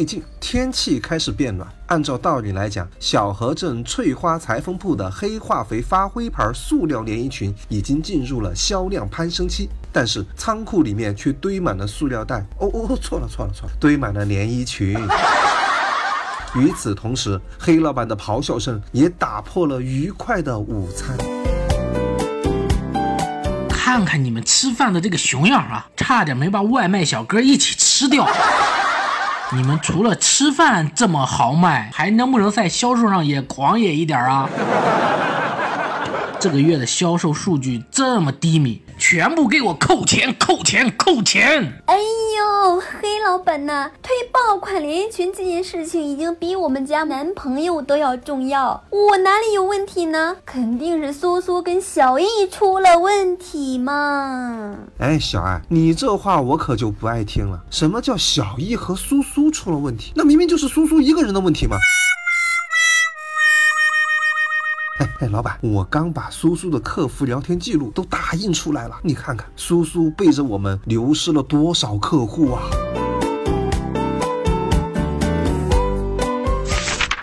最近天气开始变暖，按照道理来讲，小河镇翠花裁缝铺的黑化肥发灰牌塑料连衣裙已经进入了销量攀升期，但是仓库里面却堆满了塑料袋。哦哦，错了错了错了，堆满了连衣裙。与此同时，黑老板的咆哮声也打破了愉快的午餐。看看你们吃饭的这个熊样啊，差点没把外卖小哥一起吃掉。你们除了吃饭这么豪迈，还能不能在销售上也狂野一点啊？这个月的销售数据这么低迷。全部给我扣钱，扣钱，扣钱！哎呦，黑老板呐，推爆款连衣裙这件事情已经比我们家男朋友都要重要。我哪里有问题呢？肯定是苏苏跟小易出了问题嘛！哎，小爱，你这话我可就不爱听了。什么叫小易和苏苏出了问题？那明明就是苏苏一个人的问题嘛！哎 哎，老板，我刚把苏苏的客服聊天记录都打印出来了，你看看，苏苏背着我们流失了多少客户啊！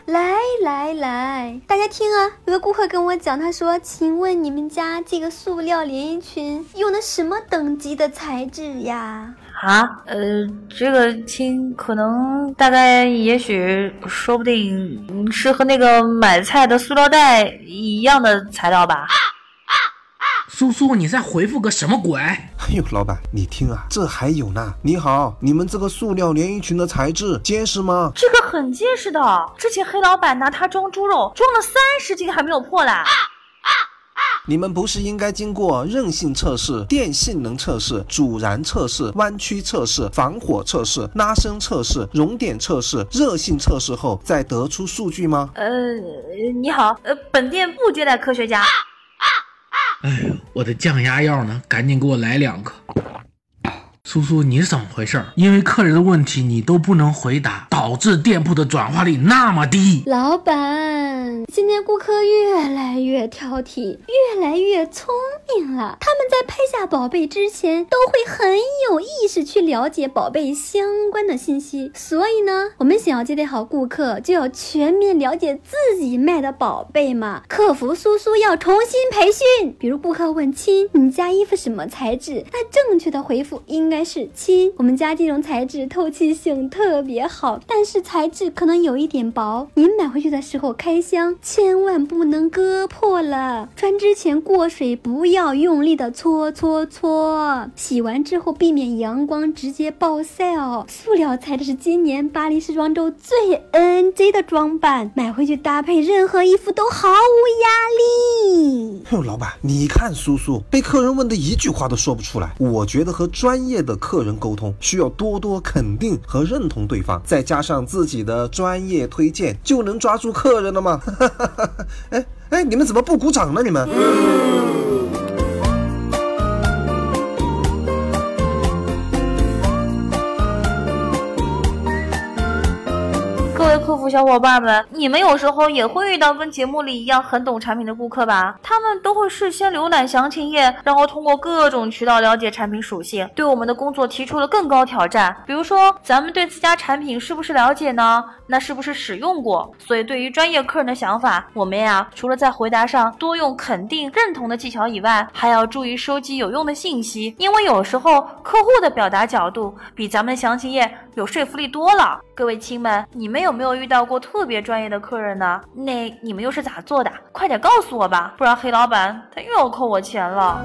来来来，大家听啊，有个顾客跟我讲，他说：“请问你们家这个塑料连衣裙用的什么等级的材质呀？”啊，呃，这个亲可能大概也许说不定是和那个买菜的塑料袋一样的材料吧。苏苏，你在回复个什么鬼？哎呦，老板，你听啊，这还有呢。你好，你们这个塑料连衣裙的材质结实吗？这个很结实的，之前黑老板拿它装猪肉，装了三十斤还没有破嘞。你们不是应该经过韧性测试、电性能测试、阻燃测试、弯曲测试、防火测试、拉伸测试、熔点测试、热性测试后再得出数据吗？呃，你好，呃，本店不接待科学家。哎呦，我的降压药呢？赶紧给我来两颗。苏苏，你是怎么回事？因为客人的问题你都不能回答，导致店铺的转化率那么低。老板，今天顾客越来越挑剔，越来越聪明了。他们在拍下宝贝之前，都会很有意识去了解宝贝相关的信息。所以呢，我们想要接待好顾客，就要全面了解自己卖的宝贝嘛。客服苏苏要重新培训。比如顾客问亲，你家衣服什么材质？那正确的回复应该。该是亲，我们家这种材质透气性特别好，但是材质可能有一点薄。您买回去的时候开箱千万不能割破了，穿之前过水不要用力的搓搓搓，洗完之后避免阳光直接暴晒哦。塑料材质是今年巴黎时装周最 NG 的装扮，买回去搭配任何衣服都毫无压力。哟，老板，你看苏苏被客人问的一句话都说不出来，我觉得和专业。的客人沟通需要多多肯定和认同对方，再加上自己的专业推荐，就能抓住客人了吗？哎哎，你们怎么不鼓掌呢？你们？小伙伴们，你们有时候也会遇到跟节目里一样很懂产品的顾客吧？他们都会事先浏览详情页，然后通过各种渠道了解产品属性，对我们的工作提出了更高挑战。比如说，咱们对自家产品是不是了解呢？那是不是使用过？所以，对于专业客人的想法，我们呀，除了在回答上多用肯定、认同的技巧以外，还要注意收集有用的信息，因为有时候客户的表达角度比咱们详情页有说服力多了。各位亲们，你们有没有？遇到要过特别专业的客人呢？那你们又是咋做的？快点告诉我吧，不然黑老板他又要扣我钱了。